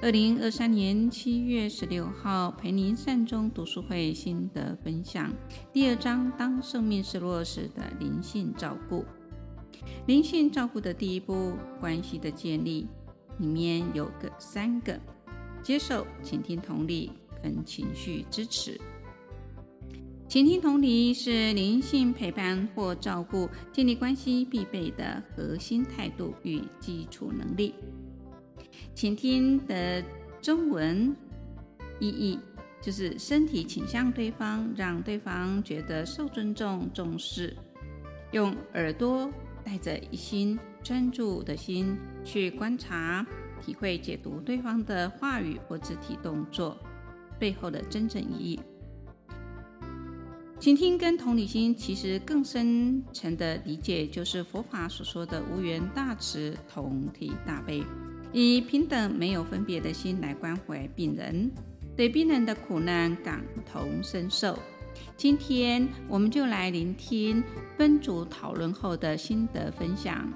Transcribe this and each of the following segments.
二零二三年七月十六号，陪您善终读书会心得分享第二章：当生命失落时的灵性照顾。灵性照顾的第一步，关系的建立，里面有个三个：接受、倾听、同理跟情绪支持。倾听同理是灵性陪伴或照顾建立关系必备的核心态度与基础能力。倾听的中文意义就是身体倾向对方，让对方觉得受尊重、重视。用耳朵带着一心专注的心去观察、体会、解读对方的话语或肢体动作背后的真正意义。倾听跟同理心其实更深层的理解，就是佛法所说的无缘大慈、同体大悲。以平等、没有分别的心来关怀病人，对病人的苦难感同身受。今天我们就来聆听分组讨论后的心得分享。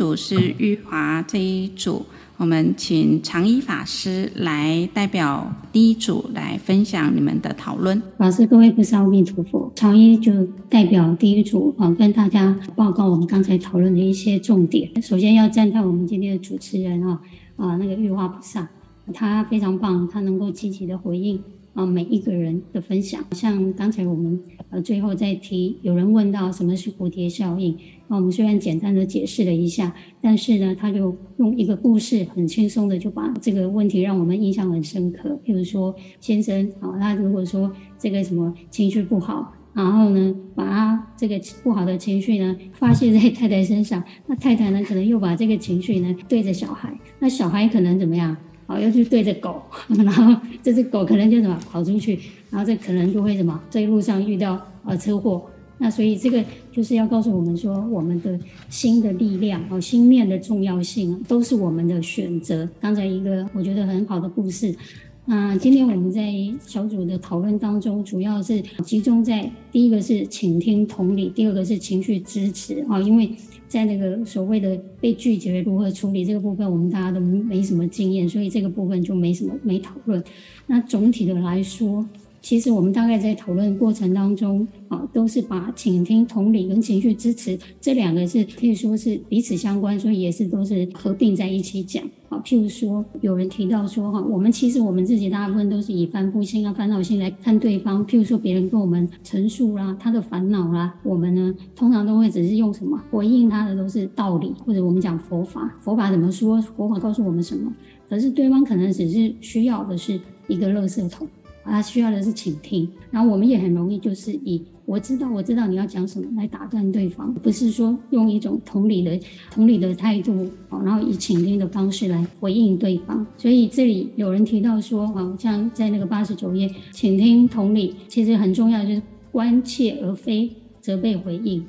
组是玉华这一组，我们请常一法师来代表第一组来分享你们的讨论。法师，各位菩萨，阿弥陀佛。常一就代表第一组啊，跟大家报告我们刚才讨论的一些重点。首先要赞叹我们今天的主持人啊啊，那个玉华菩萨，他非常棒，他能够积极的回应。啊，每一个人的分享，像刚才我们呃最后再提，有人问到什么是蝴蝶效应，那我们虽然简单的解释了一下，但是呢，他就用一个故事很轻松的就把这个问题让我们印象很深刻。譬如说，先生啊，他如果说这个什么情绪不好，然后呢，把他这个不好的情绪呢发泄在太太身上，那太太呢可能又把这个情绪呢对着小孩，那小孩可能怎么样？好，又去对着狗，然后这只狗可能就什么跑出去，然后这可能就会什么在路上遇到呃车祸。那所以这个就是要告诉我们说，我们的心的力量哦，心念的重要性都是我们的选择。刚才一个我觉得很好的故事。那今天我们在小组的讨论当中，主要是集中在第一个是倾听同理，第二个是情绪支持啊，因为。在那个所谓的被拒绝如何处理这个部分，我们大家都没什么经验，所以这个部分就没什么没讨论。那总体的来说，其实我们大概在讨论过程当中啊，都是把倾听、同理跟情绪支持这两个是可以说是彼此相关，所以也是都是合并在一起讲。啊，譬如说有人提到说哈，我们其实我们自己大部分都是以凡夫心啊、烦恼心来看对方。譬如说别人跟我们陈述啦，他的烦恼啦，我们呢通常都会只是用什么回应他的都是道理，或者我们讲佛法，佛法怎么说？佛法告诉我们什么？可是对方可能只是需要的是一个垃圾桶。他需要的是倾听，然后我们也很容易就是以我知道我知道你要讲什么来打断对方，不是说用一种同理的同理的态度，然后以倾听的方式来回应对方。所以这里有人提到说，好像在那个八十九页，倾听同理其实很重要，就是关切而非责备回应，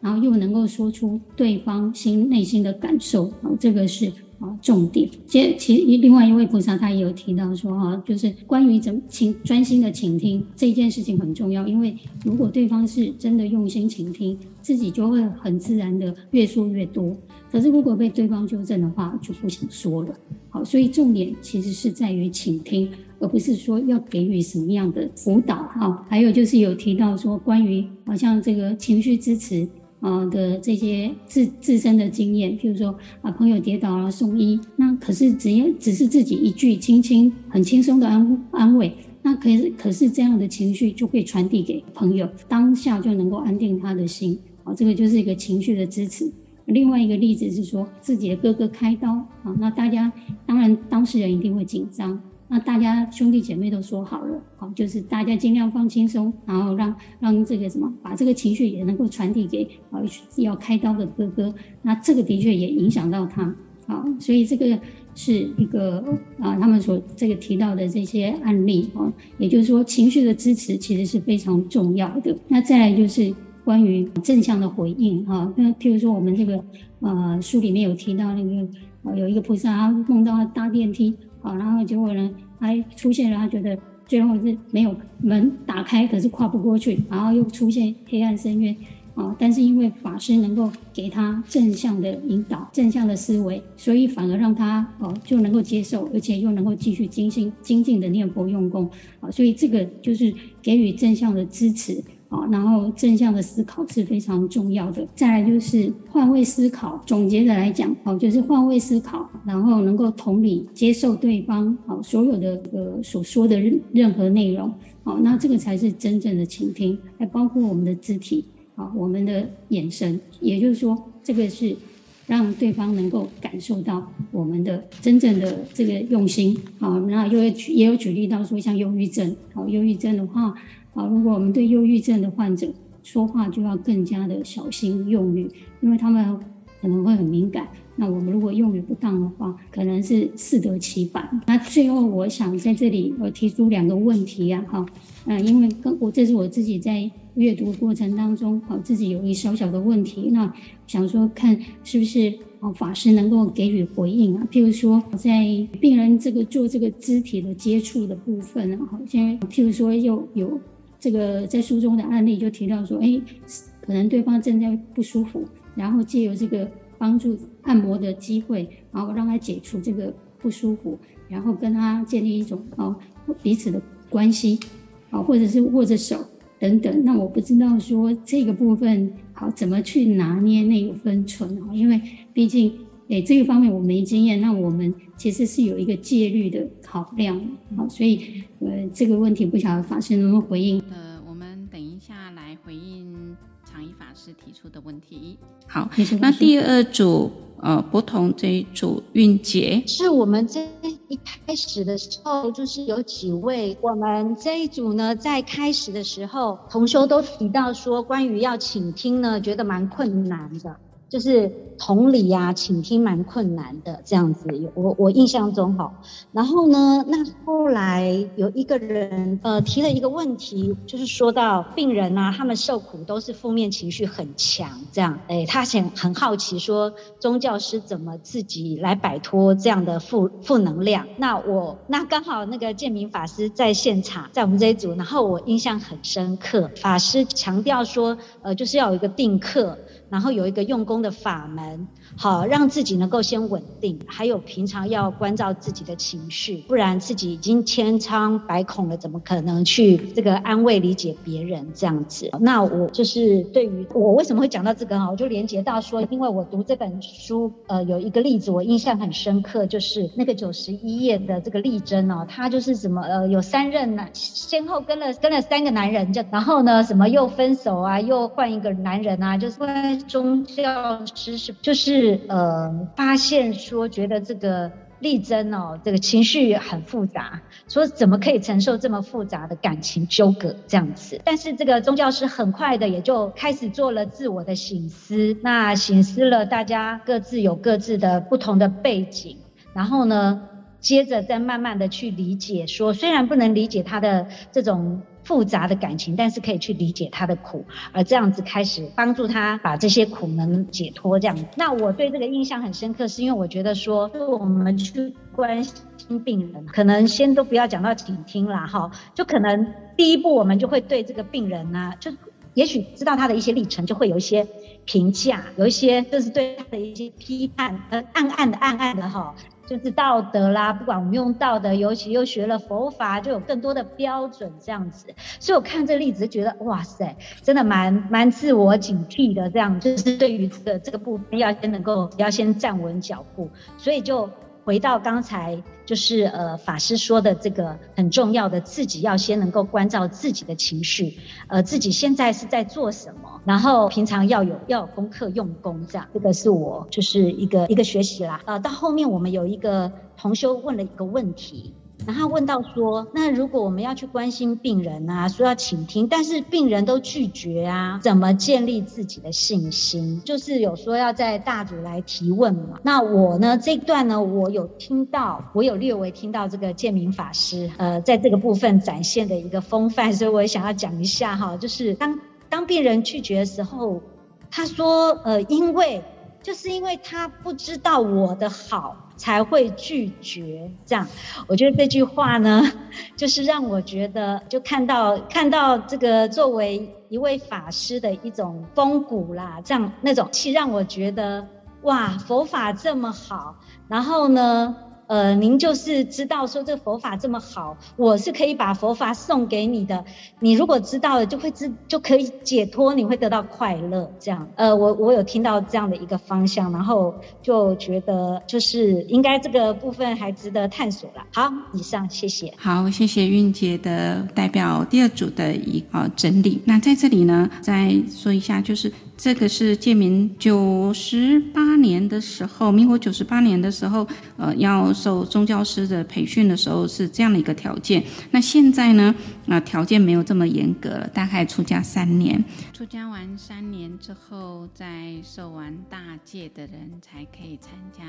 然后又能够说出对方心内心的感受，这个是。啊，重点。其实，其实另外一位菩萨他也有提到说，哈，就是关于怎么倾专心的倾听这件事情很重要。因为如果对方是真的用心倾听，自己就会很自然的越说越多。可是如果被对方纠正的话，就不想说了。好，所以重点其实是在于倾听，而不是说要给予什么样的辅导。哈，还有就是有提到说，关于好像这个情绪支持。啊的这些自自身的经验，譬如说啊朋友跌倒了送医，那可是只要只是自己一句轻轻很轻松的安安慰，那可是可是这样的情绪就会传递给朋友，当下就能够安定他的心。啊，这个就是一个情绪的支持。另外一个例子是说自己的哥哥开刀啊，那大家当然当事人一定会紧张。那大家兄弟姐妹都说好了，好，就是大家尽量放轻松，然后让让这个什么，把这个情绪也能够传递给啊要开刀的哥哥。那这个的确也影响到他，啊，所以这个是一个啊，他们所这个提到的这些案例啊，也就是说情绪的支持其实是非常重要的。那再来就是关于正向的回应啊，那譬如说我们这个呃书里面有提到那个啊有一个菩萨梦到他搭电梯。啊，然后结果呢，还出现了，他觉得最后是没有门打开，可是跨不过去，然后又出现黑暗深渊，啊，但是因为法师能够给他正向的引导、正向的思维，所以反而让他哦就能够接受，而且又能够继续精进、精进的念佛用功，啊，所以这个就是给予正向的支持。啊，然后正向的思考是非常重要的。再来就是换位思考，总结的来讲，哦，就是换位思考，然后能够同理接受对方，好，所有的呃所说的任任何内容，好，那这个才是真正的倾听，还包括我们的肢体，啊，我们的眼神，也就是说，这个是让对方能够感受到我们的真正的这个用心，好，那又举也有举例到说，像忧郁症，好，忧郁症的话。好，如果我们对忧郁症的患者说话，就要更加的小心用语，因为他们可能会很敏感。那我们如果用语不当的话，可能是适得其反。那最后，我想在这里我提出两个问题啊，哈，嗯，因为跟我这是我自己在阅读过程当中，好，自己有一小小的问题，那想说看是不是啊法师能够给予回应啊？譬如说，在病人这个做这个肢体的接触的部分啊，好像譬如说又有。这个在书中的案例就提到说，哎，可能对方正在不舒服，然后借由这个帮助按摩的机会，然后让他解除这个不舒服，然后跟他建立一种哦彼此的关系，啊，或者是握着手等等。那我不知道说这个部分好怎么去拿捏那个分寸啊，因为毕竟哎这个方面我没经验，那我们其实是有一个戒律的考量，好，所以。呃，这个问题不晓得法师能不能回应？呃，我们等一下来回应常一法师提出的问题。好，那第二组呃，不同这一组运节是我们这一开始的时候，就是有几位我们这一组呢，在开始的时候，同修都提到说，关于要倾听呢，觉得蛮困难的。就是同理呀、啊，倾听蛮困难的这样子，我我印象中哈。然后呢，那后来有一个人呃提了一个问题，就是说到病人啊，他们受苦都是负面情绪很强，这样，哎，他想很好奇说，宗教师怎么自己来摆脱这样的负负能量？那我那刚好那个建明法师在现场，在我们这一组，然后我印象很深刻，法师强调说，呃，就是要有一个定课。然后有一个用功的法门，好让自己能够先稳定，还有平常要关照自己的情绪，不然自己已经千疮百孔了，怎么可能去这个安慰理解别人这样子？那我就是对于我为什么会讲到这个哈，我就连接到说，因为我读这本书，呃，有一个例子我印象很深刻，就是那个九十一页的这个丽珍哦，她就是什么呃有三任男，先后跟了跟了三个男人，就然后呢什么又分手啊，又换一个男人啊，就是。宗教师是就是是呃发现说，觉得这个丽珍哦，这个情绪很复杂，说怎么可以承受这么复杂的感情纠葛这样子？但是这个宗教师很快的也就开始做了自我的省思，那省思了大家各自有各自的不同的背景，然后呢，接着再慢慢的去理解说，虽然不能理解他的这种。复杂的感情，但是可以去理解他的苦，而这样子开始帮助他把这些苦能解脱。这样子，那我对这个印象很深刻，是因为我觉得说，我们去关心病人，可能先都不要讲到倾听啦，哈，就可能第一步我们就会对这个病人呢、就也许知道他的一些历程，就会有一些评价，有一些就是对他的一些批判，呃，暗暗的暗暗的哈。就是道德啦，不管我们用道德，尤其又学了佛法，就有更多的标准这样子。所以我看这个例子，觉得哇塞，真的蛮蛮自我警惕的。这样就是对于这个这个部分，要先能够要先站稳脚步。所以就回到刚才，就是呃法师说的这个很重要的，自己要先能够关照自己的情绪，呃自己现在是在做什么。然后平常要有要有功课用功，这样这个是我就是一个一个学习啦。呃，到后面我们有一个同修问了一个问题。然后问到说，那如果我们要去关心病人啊，说要倾听，但是病人都拒绝啊，怎么建立自己的信心？就是有说要在大组来提问嘛。那我呢，这一段呢，我有听到，我有略微听到这个建明法师，呃，在这个部分展现的一个风范，所以我也想要讲一下哈，就是当当病人拒绝的时候，他说，呃，因为就是因为他不知道我的好。才会拒绝这样，我觉得这句话呢，就是让我觉得就看到看到这个作为一位法师的一种风骨啦，这样那种气让我觉得哇，佛法这么好，然后呢。呃，您就是知道说这佛法这么好，我是可以把佛法送给你的。你如果知道了，就会知就可以解脱，你会得到快乐。这样，呃，我我有听到这样的一个方向，然后就觉得就是应该这个部分还值得探索了。好，以上谢谢。好，谢谢韵姐的代表第二组的一个整理。那在这里呢，再说一下，就是。这个是建民九十八年的时候，民国九十八年的时候，呃，要受宗教师的培训的时候是这样的一个条件。那现在呢，啊、呃，条件没有这么严格了，大概出家三年。出家完三年之后，再受完大戒的人才可以参加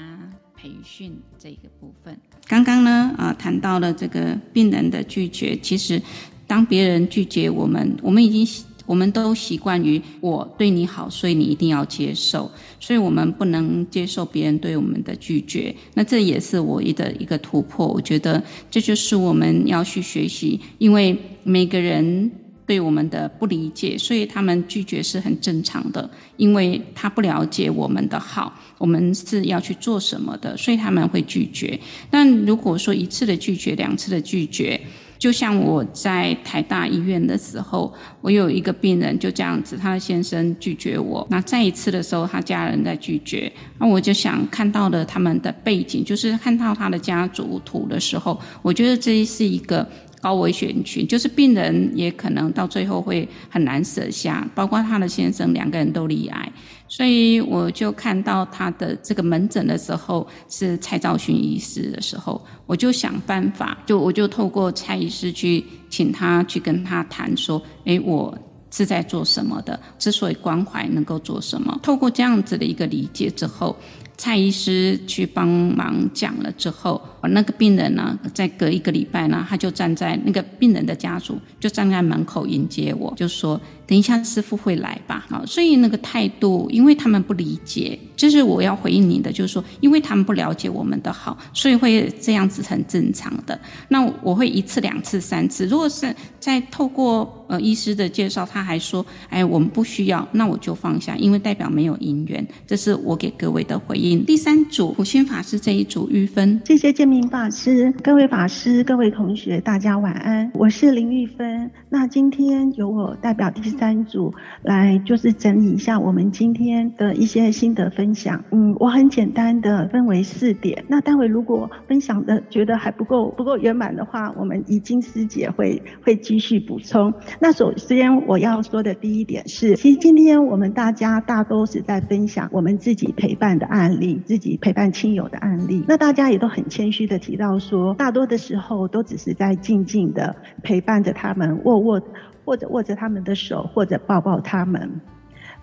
培训这个部分。刚刚呢，啊、呃，谈到了这个病人的拒绝，其实当别人拒绝我们，我们已经。我们都习惯于我对你好，所以你一定要接受，所以我们不能接受别人对我们的拒绝。那这也是我的一个突破。我觉得这就是我们要去学习，因为每个人对我们的不理解，所以他们拒绝是很正常的，因为他不了解我们的好，我们是要去做什么的，所以他们会拒绝。但如果说一次的拒绝，两次的拒绝，就像我在台大医院的时候，我有一个病人就这样子，他的先生拒绝我。那再一次的时候，他家人在拒绝，那我就想看到了他们的背景，就是看到他的家族图的时候，我觉得这是一个高危险群，就是病人也可能到最后会很难舍下，包括他的先生两个人都罹癌。所以我就看到他的这个门诊的时候是蔡兆勋医师的时候，我就想办法，就我就透过蔡医师去请他去跟他谈说，诶，我是在做什么的？之所以关怀能够做什么？透过这样子的一个理解之后，蔡医师去帮忙讲了之后。那个病人呢，再隔一个礼拜呢，他就站在那个病人的家属就站在门口迎接我，就说：“等一下师傅会来吧。”啊，所以那个态度，因为他们不理解，就是我要回应你的，就是说，因为他们不了解我们的好，所以会这样子很正常的。那我会一次、两次、三次，如果是在透过呃医师的介绍，他还说：“哎，我们不需要”，那我就放下，因为代表没有因缘。这是我给各位的回应。第三组普心法师这一组玉芬，谢谢建明。法师，各位法师，各位同学，大家晚安。我是林玉芬。那今天由我代表第三组来，就是整理一下我们今天的一些心得分享。嗯，我很简单的分为四点。那待会如果分享的觉得还不够不够圆满的话，我们怡经师姐会会继续补充。那首先我要说的第一点是，其实今天我们大家大都是在分享我们自己陪伴的案例，自己陪伴亲友的案例。那大家也都很谦虚。的提到说，大多的时候都只是在静静的陪伴着他们，握握或者握着他们的手，或者抱抱他们。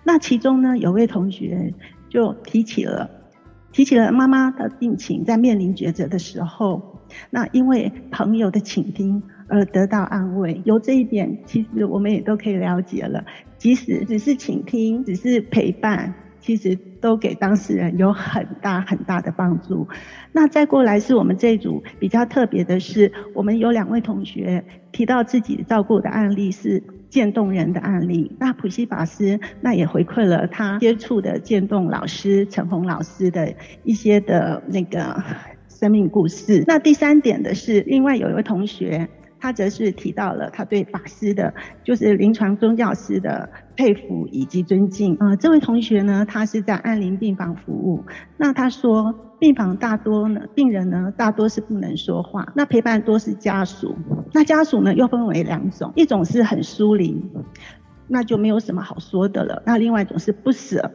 那其中呢，有位同学就提起了提起了妈妈的病情，在面临抉择的时候，那因为朋友的倾听而得到安慰。由这一点，其实我们也都可以了解了，即使只是倾听，只是陪伴。其实都给当事人有很大很大的帮助。那再过来是我们这一组比较特别的是，我们有两位同学提到自己照顾的案例是渐冻人的案例。那普西法师那也回馈了他接触的渐冻老师陈红老师的一些的那个生命故事。那第三点的是，另外有一位同学。他则是提到了他对法师的，就是临床宗教师的佩服以及尊敬。呃，这位同学呢，他是在安宁病房服务。那他说，病房大多呢，病人呢，大多是不能说话。那陪伴多是家属。那家属呢，又分为两种，一种是很疏离，那就没有什么好说的了。那另外一种是不舍，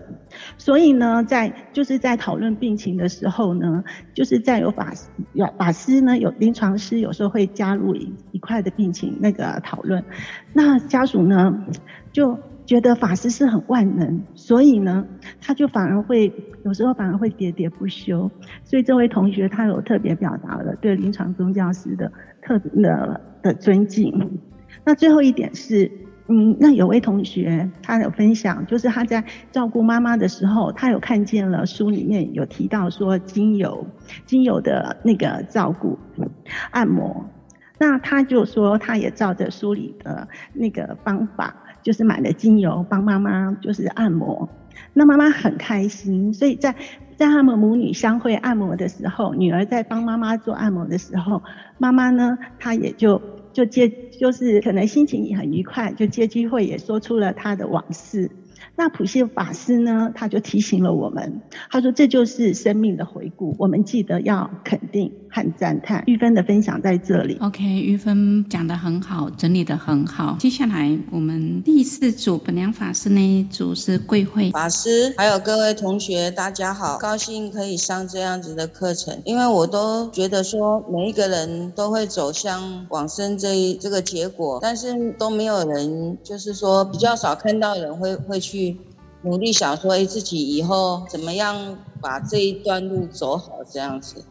所以呢，在就是在讨论病情的时候呢，就是在有法有法师呢，有临床师有时候会加入一一块的病情那个讨论，那家属呢就觉得法师是很万能，所以呢，他就反而会有时候反而会喋喋不休。所以这位同学他有特别表达了对临床宗教师的特的的尊敬。那最后一点是。嗯，那有位同学他有分享，就是他在照顾妈妈的时候，他有看见了书里面有提到说精油，精油的那个照顾按摩，那他就说他也照着书里的那个方法，就是买了精油帮妈妈就是按摩，那妈妈很开心，所以在在他们母女相会按摩的时候，女儿在帮妈妈做按摩的时候，妈妈呢，她也就。就借就是可能心情也很愉快，就借机会也说出了她的往事。那普谢法师呢，他就提醒了我们，他说这就是生命的回顾，我们记得要肯定和赞叹。玉芬的分享在这里。OK，玉芬讲得很好，整理得很好。接下来我们第四组本良法师那一组是贵慧法师，还有各位同学，大家好，高兴可以上这样子的课程，因为我都觉得说每一个人都会走向往生这一这个结果，但是都没有人，就是说比较少看到人会会去。努力想说，哎，自己以后怎么样把这一段路走好？这样子，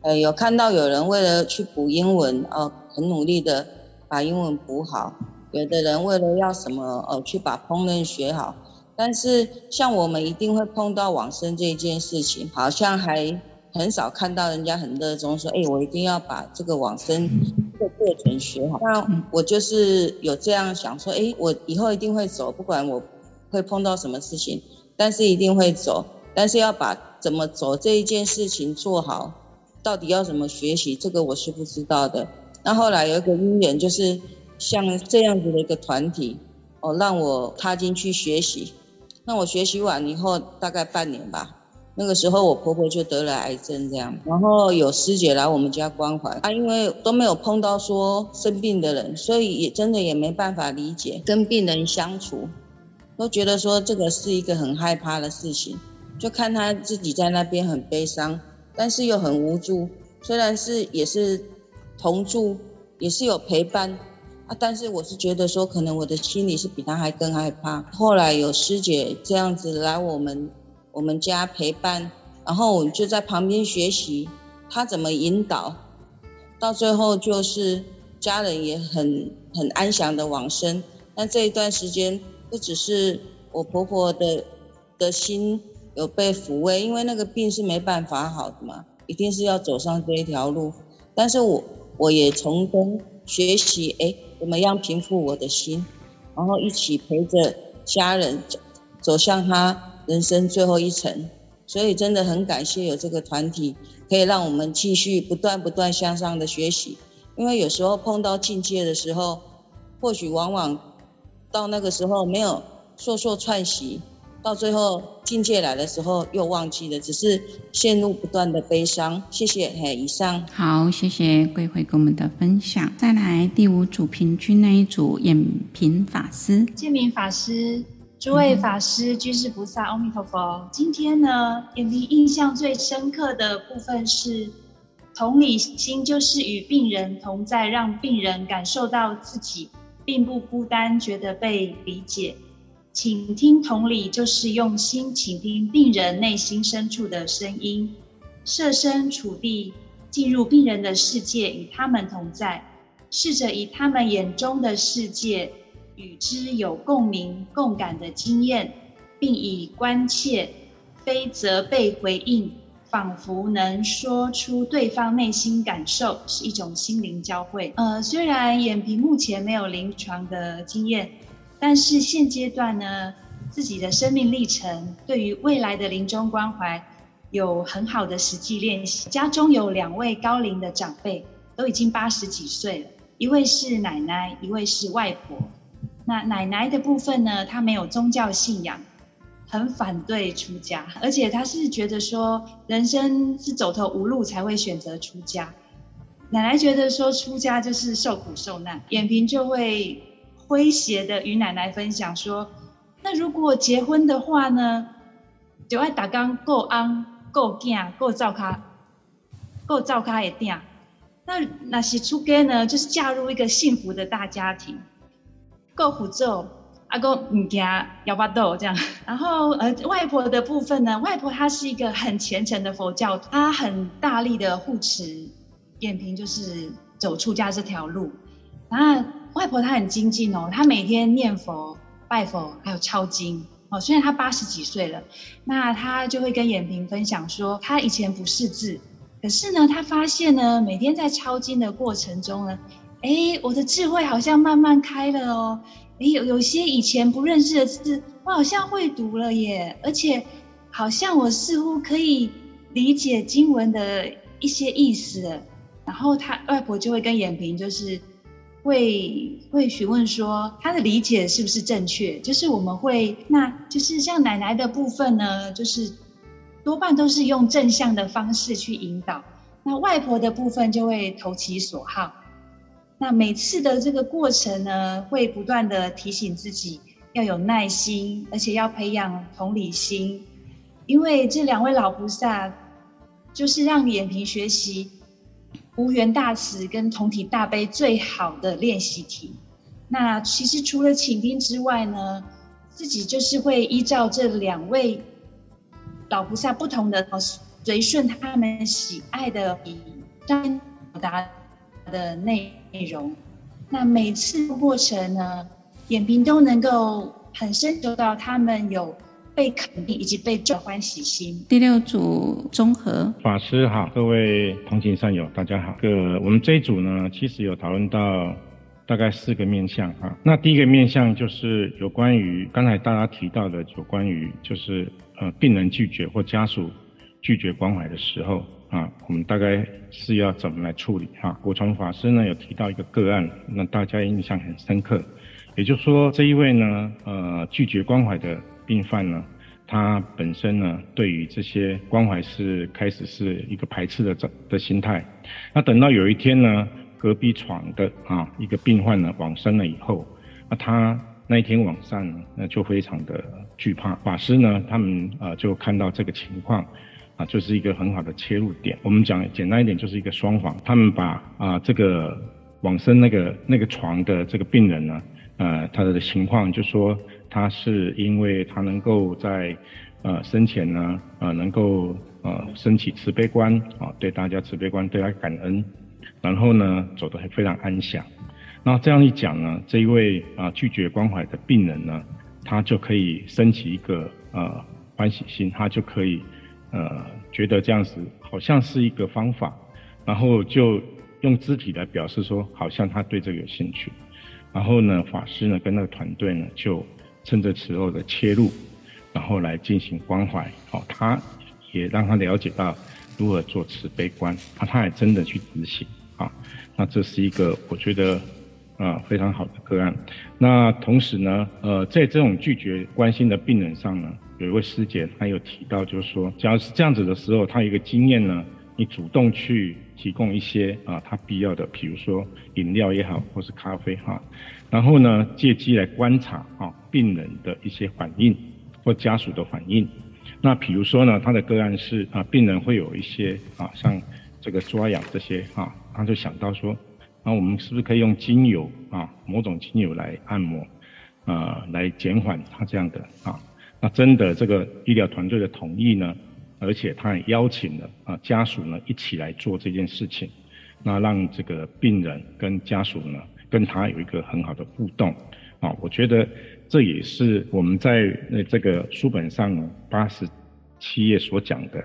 呃，有看到有人为了去补英文，哦，很努力的把英文补好；有的人为了要什么，哦，去把烹饪学好。但是，像我们一定会碰到往生这件事情，好像还很少看到人家很热衷说，哎，我一定要把这个往生的过程学好。那我就是有这样想说，哎，我以后一定会走，不管我。会碰到什么事情，但是一定会走，但是要把怎么走这一件事情做好，到底要怎么学习，这个我是不知道的。那后来有一个因缘，就是像这样子的一个团体，哦，让我踏进去学习。那我学习完以后，大概半年吧，那个时候我婆婆就得了癌症，这样，然后有师姐来我们家关怀，啊，因为都没有碰到说生病的人，所以也真的也没办法理解跟病人相处。都觉得说这个是一个很害怕的事情，就看他自己在那边很悲伤，但是又很无助。虽然是也是同住，也是有陪伴啊，但是我是觉得说，可能我的心里是比他还更害怕。后来有师姐这样子来我们我们家陪伴，然后我就在旁边学习他怎么引导，到最后就是家人也很很安详的往生。那这一段时间。不只是我婆婆的的心有被抚慰，因为那个病是没办法好的嘛，一定是要走上这一条路。但是我我也从中学习，哎，怎么样平复我的心，然后一起陪着家人走走向他人生最后一程。所以真的很感谢有这个团体，可以让我们继续不断不断向上的学习。因为有时候碰到境界的时候，或许往往。到那个时候没有说说串习，到最后境界来的时候又忘记了，只是陷入不断的悲伤。谢谢，嘿，以上。好，谢谢贵慧给我们的分享。再来第五组平均那一组，眼平法师。建明法师，诸位法师、居士菩萨，阿弥陀佛。今天呢，眼平印象最深刻的部分是同理心，就是与病人同在，让病人感受到自己。并不孤单，觉得被理解。倾听同理，就是用心倾听病人内心深处的声音，设身处地进入病人的世界，与他们同在，试着以他们眼中的世界与之有共鸣、共感的经验，并以关切、非责备回应。仿佛能说出对方内心感受，是一种心灵交汇。呃，虽然眼皮目前没有临床的经验，但是现阶段呢，自己的生命历程对于未来的临终关怀有很好的实际练习。家中有两位高龄的长辈，都已经八十几岁了，一位是奶奶，一位是外婆。那奶奶的部分呢，她没有宗教信仰。很反对出家，而且他是觉得说人生是走投无路才会选择出家。奶奶觉得说出家就是受苦受难，延平就会诙谐的与奶奶分享说：“那如果结婚的话呢，就爱打刚够安够囝够照卡够照卡也定。那那是出家呢，就是嫁入一个幸福的大家庭，够福州。”阿公，唔惊幺八豆这样。然后，呃，外婆的部分呢，外婆她是一个很虔诚的佛教徒，她很大力的护持延平，就是走出家这条路。然后，外婆她很精进哦，她每天念佛、拜佛，还有抄经哦。虽然她八十几岁了，那她就会跟眼平分享说，她以前不识字，可是呢，她发现呢，每天在抄经的过程中呢，哎，我的智慧好像慢慢开了哦。有有些以前不认识的字，我好像会读了耶，而且好像我似乎可以理解经文的一些意思。然后他外婆就会跟眼平，就是会会询问说他的理解是不是正确？就是我们会，那就是像奶奶的部分呢，就是多半都是用正向的方式去引导。那外婆的部分就会投其所好。那每次的这个过程呢，会不断的提醒自己要有耐心，而且要培养同理心，因为这两位老菩萨就是让延平学习无缘大慈跟同体大悲最好的练习题。那其实除了倾听之外呢，自己就是会依照这两位老菩萨不同的随顺他们喜爱的表达的内容，那每次过程呢，点评都能够很深受到他们有被肯定以及被受欢喜心。第六组综合法师好，各位同行善友大家好。个我们这一组呢，其实有讨论到大概四个面向啊。那第一个面向就是有关于刚才大家提到的，有关于就是呃病人拒绝或家属拒绝关怀的时候。啊，我们大概是要怎么来处理哈？果传法师呢有提到一个个案，那大家印象很深刻。也就是说，这一位呢，呃，拒绝关怀的病犯呢，他本身呢，对于这些关怀是开始是一个排斥的的心态。那等到有一天呢，隔壁床的啊一个病患呢往生了以后，那他那一天晚上呢，那就非常的惧怕。法师呢，他们呃就看到这个情况。啊，就是一个很好的切入点。我们讲简单一点，就是一个双簧。他们把啊这个往生那个那个床的这个病人呢，呃，他的情况就说他是因为他能够在呃生前呢，呃能够呃升起慈悲观啊，对大家慈悲观，对他感恩，然后呢走得非常安详。那这样一讲呢，这一位啊拒绝关怀的病人呢，他就可以升起一个呃欢喜心，他就可以。呃，觉得这样子好像是一个方法，然后就用肢体来表示说，好像他对这个有兴趣。然后呢，法师呢跟那个团队呢，就趁着时候的切入，然后来进行关怀。好、哦，他也让他了解到如何做慈悲观，啊，他也真的去执行。啊、哦，那这是一个我觉得啊、呃、非常好的个案。那同时呢，呃，在这种拒绝关心的病人上呢。有一位师姐，她有提到，就是说，假如是这样子的时候，她有一个经验呢，你主动去提供一些啊，她必要的，比如说饮料也好，或是咖啡哈，然后呢，借机来观察啊病人的一些反应或家属的反应。那比如说呢，他的个案是啊，病人会有一些啊，像这个抓痒这些啊，他就想到说，那我们是不是可以用精油啊，某种精油来按摩啊，来减缓他这样的啊。那征得这个医疗团队的同意呢，而且他也邀请了啊家属呢一起来做这件事情，那让这个病人跟家属呢跟他有一个很好的互动啊，我觉得这也是我们在那这个书本上八十七页所讲的，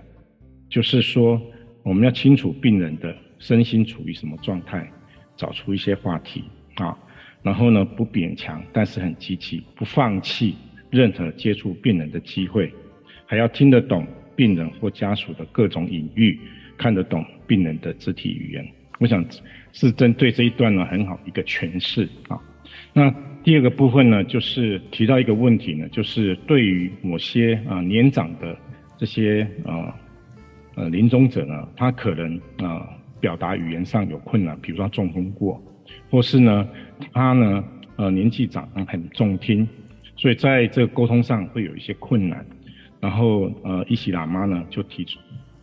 就是说我们要清楚病人的身心处于什么状态，找出一些话题啊，然后呢不勉强，但是很积极，不放弃。任何接触病人的机会，还要听得懂病人或家属的各种隐喻，看得懂病人的肢体语言。我想是针对这一段呢很好一个诠释啊。那第二个部分呢，就是提到一个问题呢，就是对于某些啊年长的这些啊呃临终者呢，他可能啊表达语言上有困难，比如说中风过，或是呢他呢。呃年纪长很重听，所以在这个沟通上会有一些困难。然后呃伊西喇嘛呢就提出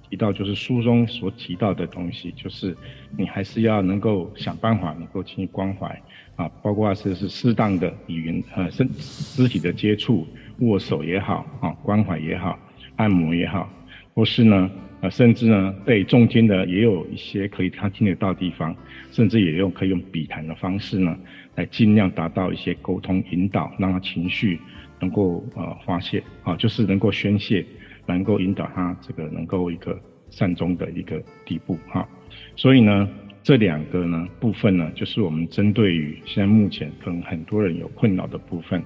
提到就是书中所提到的东西，就是你还是要能够想办法能够进行关怀啊，包括是是适当的语言呃身肢体的接触，握手也好啊，关怀也好，按摩也好，或是呢。啊，甚至呢，被重听的也有一些可以他听得到的地方，甚至也用可以用笔谈的方式呢，来尽量达到一些沟通引导，让他情绪能够呃发泄啊，就是能够宣泄，能够引导他这个能够一个善终的一个地步哈。所以呢，这两个呢部分呢，就是我们针对于现在目前可能很多人有困扰的部分，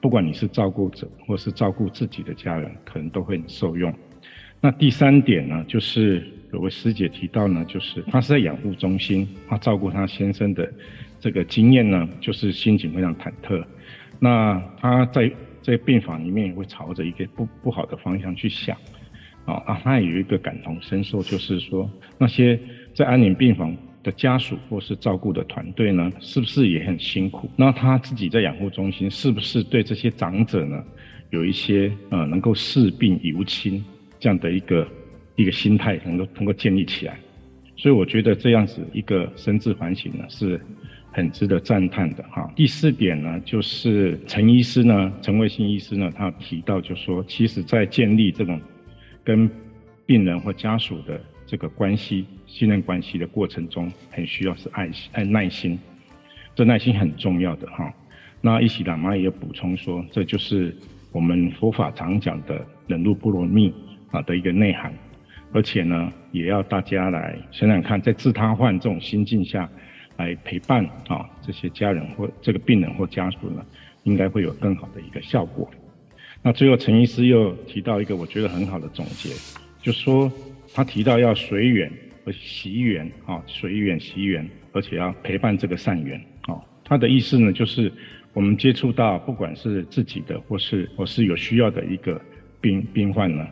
不管你是照顾者或是照顾自己的家人，可能都会很受用。那第三点呢，就是有位师姐提到呢，就是她是在养护中心，她照顾她先生的这个经验呢，就是心情非常忐忑。那他在在病房里面也会朝着一个不不好的方向去想，啊，啊，她也有一个感同身受，就是说那些在安宁病房的家属或是照顾的团队呢，是不是也很辛苦？那他自己在养护中心，是不是对这些长者呢，有一些呃能够视病犹亲？这样的一个一个心态能够能够建立起来，所以我觉得这样子一个深自反省呢，是很值得赞叹的哈。第四点呢，就是陈医师呢，陈卫信医师呢，他提到就说，其实在建立这种跟病人或家属的这个关系、信任关系的过程中，很需要是爱心、爱耐心，这耐心很重要的哈。那伊西喇嘛也补充说，这就是我们佛法常讲的忍辱波罗蜜。啊的一个内涵，而且呢，也要大家来想想看，在自他换这种心境下，来陪伴啊这些家人或这个病人或家属呢，应该会有更好的一个效果。那最后陈医师又提到一个我觉得很好的总结，就说他提到要随缘和惜缘啊，随缘惜缘，而且要陪伴这个善缘啊。他的意思呢，就是我们接触到不管是自己的或是或是有需要的一个病病患呢。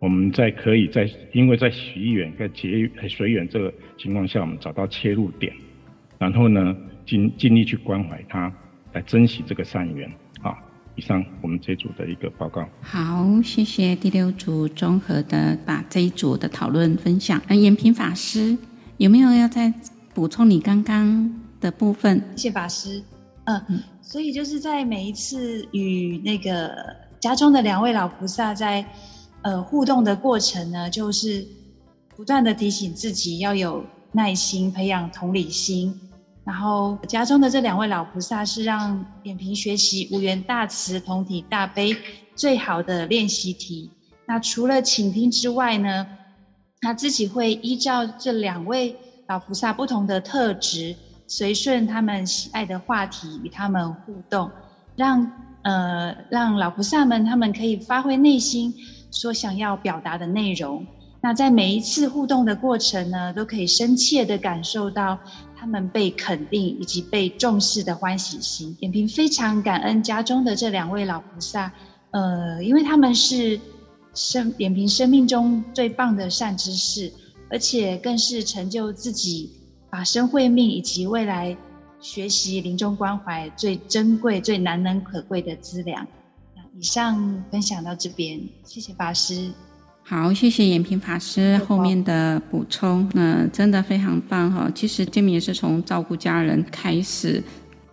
我们在可以在，因为在惜缘跟结随缘这个情况下，我们找到切入点，然后呢，尽尽力去关怀他，来珍惜这个善缘。好，以上我们这一组的一个报告。好，谢谢第六组综合的把这一组的讨论分享。那延平法师有没有要再补充你刚刚的部分？谢谢法师。嗯嗯，所以就是在每一次与那个家中的两位老菩萨在。呃，互动的过程呢，就是不断的提醒自己要有耐心，培养同理心。然后家中的这两位老菩萨是让延平学习无缘大慈、同体大悲最好的练习题。那除了倾听之外呢，他自己会依照这两位老菩萨不同的特质，随顺他们喜爱的话题与他们互动，让呃让老菩萨们他们可以发挥内心。所想要表达的内容，那在每一次互动的过程呢，都可以深切的感受到他们被肯定以及被重视的欢喜心。延平非常感恩家中的这两位老菩萨，呃，因为他们是生延平生命中最棒的善知识，而且更是成就自己法身慧命以及未来学习临终关怀最珍贵、最难能可贵的资粮。以上分享到这边，谢谢法师。好，谢谢延平法师后面的补充，那真的非常棒哈。其实建明也是从照顾家人开始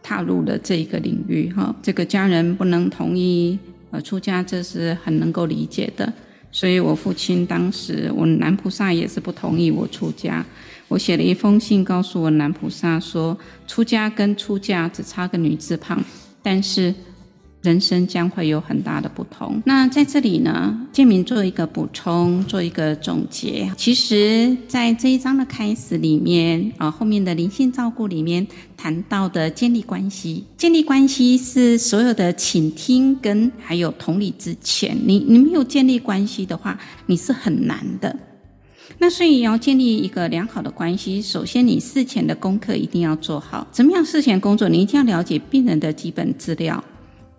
踏入了这一个领域哈。这个家人不能同意呃出家，这是很能够理解的。所以我父亲当时，我男菩萨也是不同意我出家。我写了一封信告诉我男菩萨说，出家跟出嫁只差个女字旁，但是。人生将会有很大的不同。那在这里呢，建明做一个补充，做一个总结。其实，在这一章的开始里面，啊，后面的灵性照顾里面谈到的建立关系，建立关系是所有的倾听跟还有同理之前，你你没有建立关系的话，你是很难的。那所以要建立一个良好的关系，首先你事前的功课一定要做好。怎么样事前工作？你一定要了解病人的基本资料。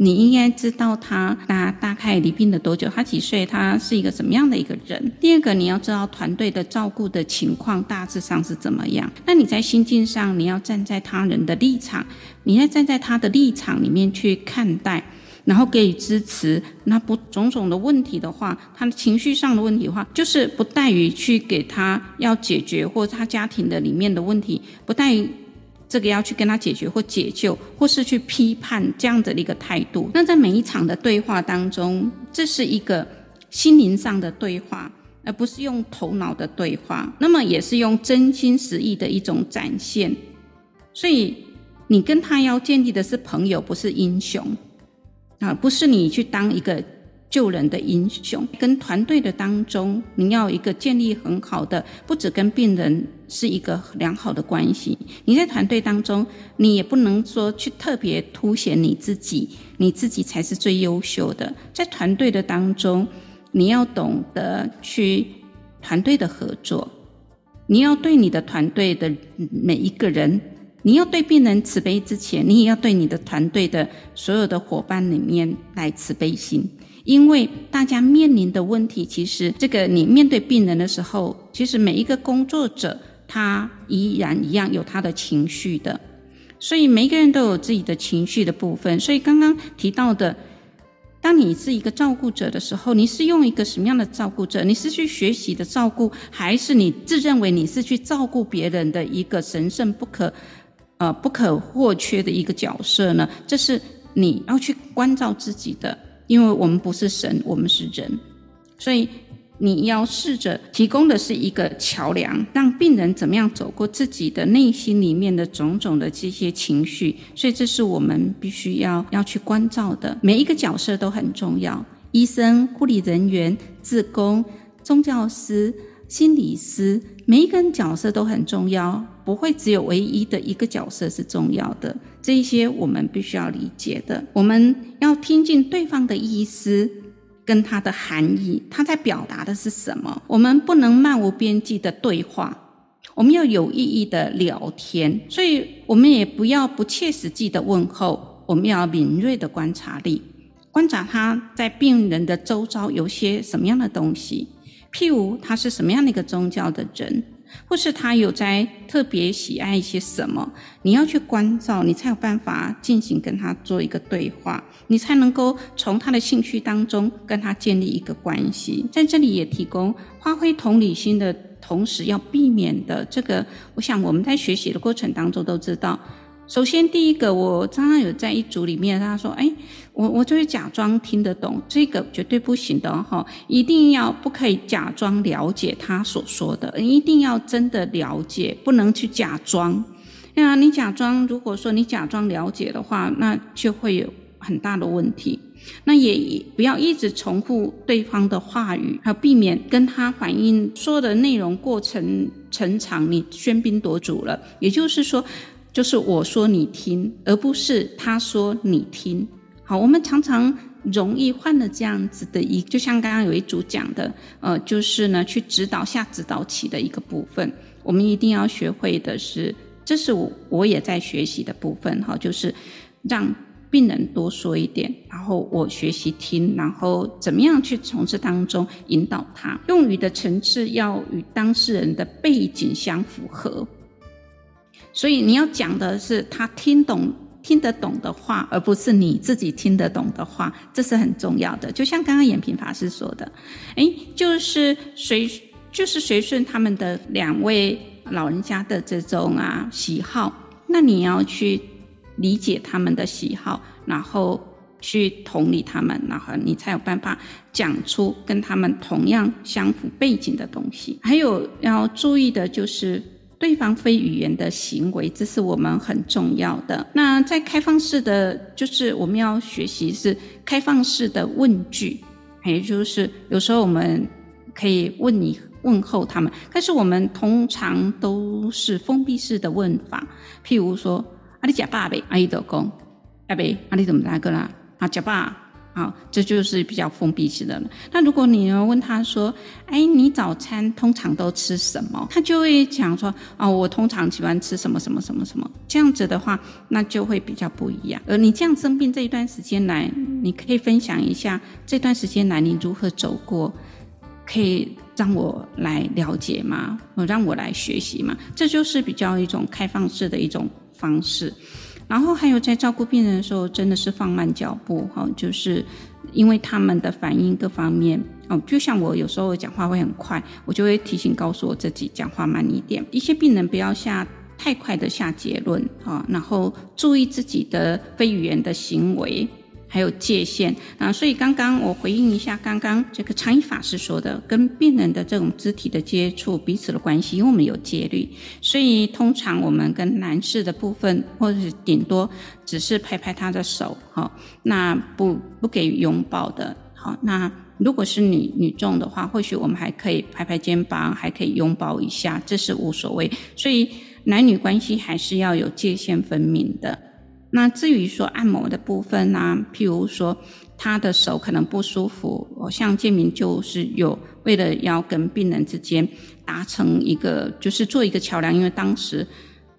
你应该知道他大大概离病了多久，他几岁，他是一个什么样的一个人。第二个，你要知道团队的照顾的情况大致上是怎么样。那你在心境上，你要站在他人的立场，你要站在他的立场里面去看待，然后给予支持。那不种种的问题的话，他的情绪上的问题的话，就是不带于去给他要解决，或者他家庭的里面的问题，不带于。这个要去跟他解决或解救，或是去批判这样的一个态度。那在每一场的对话当中，这是一个心灵上的对话，而不是用头脑的对话。那么也是用真心实意的一种展现。所以你跟他要建立的是朋友，不是英雄啊，不是你去当一个。救人的英雄，跟团队的当中，你要一个建立很好的，不只跟病人是一个良好的关系。你在团队当中，你也不能说去特别凸显你自己，你自己才是最优秀的。在团队的当中，你要懂得去团队的合作，你要对你的团队的每一个人，你要对病人慈悲之前，你也要对你的团队的所有的伙伴里面来慈悲心。因为大家面临的问题，其实这个你面对病人的时候，其实每一个工作者他依然一样有他的情绪的，所以每一个人都有自己的情绪的部分。所以刚刚提到的，当你是一个照顾者的时候，你是用一个什么样的照顾者？你是去学习的照顾，还是你自认为你是去照顾别人的一个神圣不可呃不可或缺的一个角色呢？这是你要去关照自己的。因为我们不是神，我们是人，所以你要试着提供的是一个桥梁，让病人怎么样走过自己的内心里面的种种的这些情绪。所以这是我们必须要要去关照的。每一个角色都很重要，医生、护理人员、志工、宗教师、心理师，每一个人角色都很重要。不会只有唯一的一个角色是重要的，这一些我们必须要理解的。我们要听进对方的意思跟他的含义，他在表达的是什么。我们不能漫无边际的对话，我们要有意义的聊天。所以，我们也不要不切实际的问候，我们要敏锐的观察力，观察他在病人的周遭有些什么样的东西，譬如他是什么样的一个宗教的人。或是他有在特别喜爱一些什么，你要去关照，你才有办法进行跟他做一个对话，你才能够从他的兴趣当中跟他建立一个关系。在这里也提供发挥同理心的同时，要避免的这个，我想我们在学习的过程当中都知道。首先，第一个，我常常有在一组里面，他说：“哎，我我就是假装听得懂，这个绝对不行的哈，一定要不可以假装了解他所说的，一定要真的了解，不能去假装。那你假装，如果说你假装了解的话，那就会有很大的问题。那也不要一直重复对方的话语，还有避免跟他反映说的内容过程成长，你喧宾夺主了。也就是说。”就是我说你听，而不是他说你听。好，我们常常容易犯了这样子的一，就像刚刚有一组讲的，呃，就是呢去指导下指导起的一个部分。我们一定要学会的是，这是我我也在学习的部分哈，就是让病人多说一点，然后我学习听，然后怎么样去从这当中引导他。用语的层次要与当事人的背景相符合。所以你要讲的是他听懂、听得懂的话，而不是你自己听得懂的话，这是很重要的。就像刚刚延平法师说的，诶，就是随就是随顺他们的两位老人家的这种啊喜好，那你要去理解他们的喜好，然后去同理他们，然后你才有办法讲出跟他们同样相符背景的东西。还有要注意的就是。对方非语言的行为，这是我们很重要的。那在开放式的，就是我们要学习是开放式的问句，也就是有时候我们可以问你问候他们，但是我们通常都是封闭式的问法。譬如说，阿里假爸呗，阿姨的公，阿伯，阿里怎么来个啦？啊，假爸，啊，这就是比较封闭式的了。那如果你要问他说，哎，你早餐通常都吃什么？他就会讲说，哦，我通常喜欢吃什么什么什么什么。这样子的话，那就会比较不一样。而你这样生病这一段时间来，你可以分享一下这段时间来你如何走过，可以让我来了解吗？让我来学习吗？这就是比较一种开放式的一种方式。然后还有在照顾病人的时候，真的是放慢脚步哈，就是因为他们的反应各方面哦，就像我有时候讲话会很快，我就会提醒告诉我自己讲话慢一点。一些病人不要下太快的下结论啊，然后注意自己的非语言的行为。还有界限。啊，所以刚刚我回应一下刚刚这个常一法师说的，跟病人的这种肢体的接触，彼此的关系，因为我们有戒律，所以通常我们跟男士的部分，或者是顶多只是拍拍他的手，好，那不不给拥抱的，好，那如果是女女众的话，或许我们还可以拍拍肩膀，还可以拥抱一下，这是无所谓，所以男女关系还是要有界限分明的。那至于说按摩的部分呢、譬如说他的手可能不舒服，我像建明就是有为了要跟病人之间达成一个，就是做一个桥梁，因为当时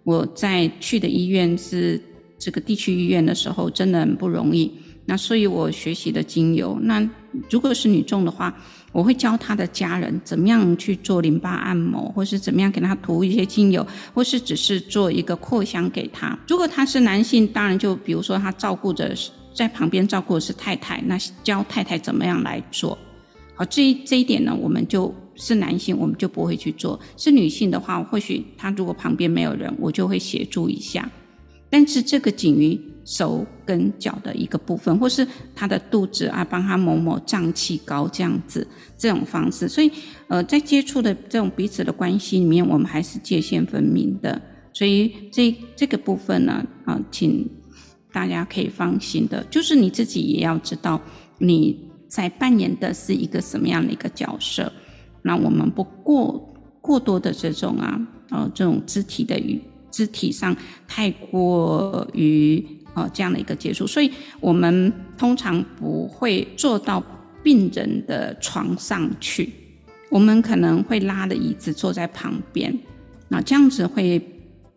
我在去的医院是这个地区医院的时候，真的很不容易。那所以我学习的精油，那如果是女众的话，我会教她的家人怎么样去做淋巴按摩，或是怎么样给她涂一些精油，或是只是做一个扩香给她。如果他是男性，当然就比如说他照顾着在旁边照顾的是太太，那教太太怎么样来做。好，这一这一点呢，我们就是男性，我们就不会去做。是女性的话，或许她如果旁边没有人，我就会协助一下。但是这个仅于手跟脚的一个部分，或是他的肚子啊，帮他抹抹胀气膏这样子，这种方式。所以，呃，在接触的这种彼此的关系里面，我们还是界限分明的。所以这这个部分呢，啊、请大家可以放心的，就是你自己也要知道你在扮演的是一个什么样的一个角色。那我们不过过多的这种啊，呃，这种肢体的语。肢体上太过于呃这样的一个接触，所以我们通常不会坐到病人的床上去，我们可能会拉着椅子坐在旁边，那这样子会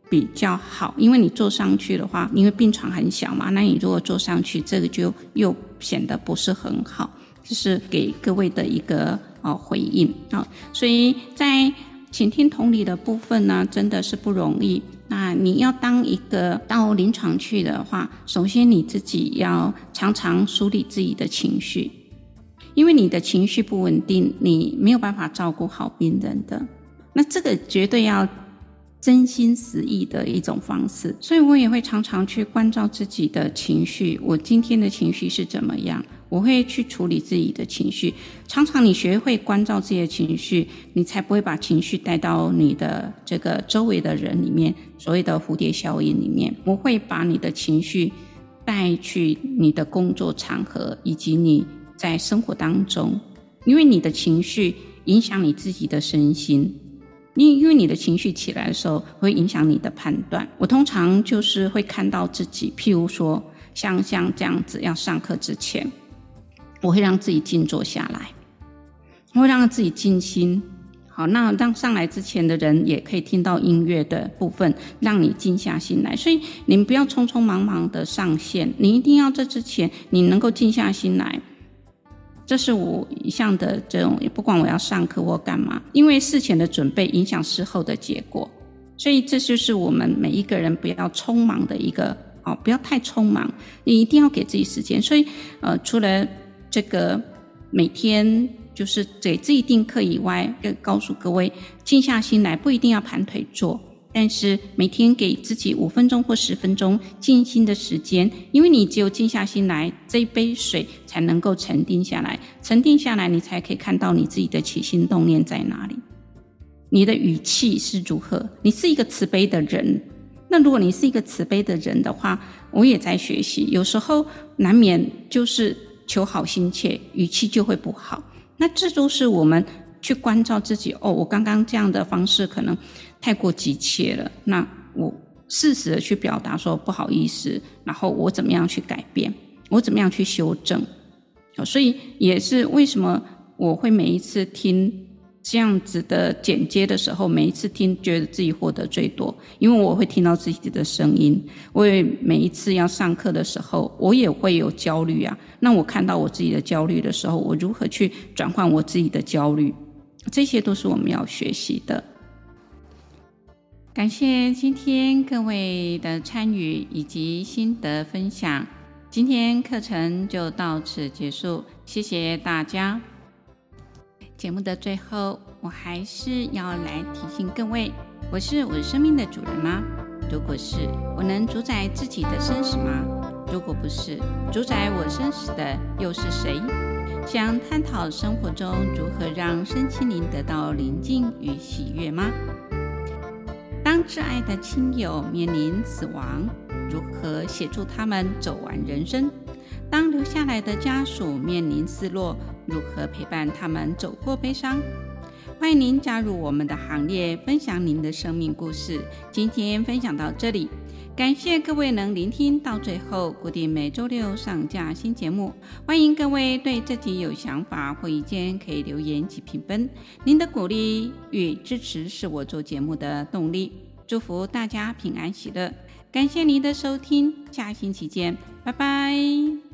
比较好，因为你坐上去的话，因为病床很小嘛，那你如果坐上去，这个就又显得不是很好，这是给各位的一个呃回应。啊，所以在倾听同理的部分呢，真的是不容易。那你要当一个到临床去的话，首先你自己要常常梳理自己的情绪，因为你的情绪不稳定，你没有办法照顾好病人的。那这个绝对要真心实意的一种方式，所以我也会常常去关照自己的情绪，我今天的情绪是怎么样。我会去处理自己的情绪，常常你学会关照自己的情绪，你才不会把情绪带到你的这个周围的人里面，所谓的蝴蝶效应里面，不会把你的情绪带去你的工作场合以及你在生活当中，因为你的情绪影响你自己的身心，因因为你的情绪起来的时候会影响你的判断。我通常就是会看到自己，譬如说像像这样子要上课之前。我会让自己静坐下来，我会让自己静心。好，那让上来之前的人也可以听到音乐的部分，让你静下心来。所以你们不要匆匆忙忙的上线，你一定要在之前你能够静下心来。这是我一向的这种，不管我要上课或干嘛，因为事前的准备影响事后的结果。所以这就是我们每一个人不要匆忙的一个哦，不要太匆忙，你一定要给自己时间。所以呃，除了这个每天就是给自己定课以外，要告诉各位，静下心来不一定要盘腿坐，但是每天给自己五分钟或十分钟静心的时间，因为你只有静下心来，这一杯水才能够沉淀下来，沉淀下来，你才可以看到你自己的起心动念在哪里，你的语气是如何。你是一个慈悲的人，那如果你是一个慈悲的人的话，我也在学习，有时候难免就是。求好心切，语气就会不好。那这都是我们去关照自己。哦，我刚刚这样的方式可能太过急切了。那我适时的去表达说不好意思，然后我怎么样去改变，我怎么样去修正。所以也是为什么我会每一次听。这样子的剪接的时候，每一次听，觉得自己获得最多，因为我会听到自己的声音。我也每一次要上课的时候，我也会有焦虑啊。那我看到我自己的焦虑的时候，我如何去转换我自己的焦虑？这些都是我们要学习的。感谢今天各位的参与以及心得分享。今天课程就到此结束，谢谢大家。节目的最后，我还是要来提醒各位：我是我生命的主人吗？如果是，我能主宰自己的生死吗？如果不是，主宰我生死的又是谁？想探讨生活中如何让身心灵得到宁静与喜悦吗？当挚爱的亲友面临死亡，如何协助他们走完人生？当留下来的家属面临失落，如何陪伴他们走过悲伤？欢迎您加入我们的行列，分享您的生命故事。今天分享到这里，感谢各位能聆听到最后。固定每周六上架新节目，欢迎各位对这集有想法或意见可以留言及评分。您的鼓励与支持是我做节目的动力。祝福大家平安喜乐，感谢您的收听，下星期见，拜拜。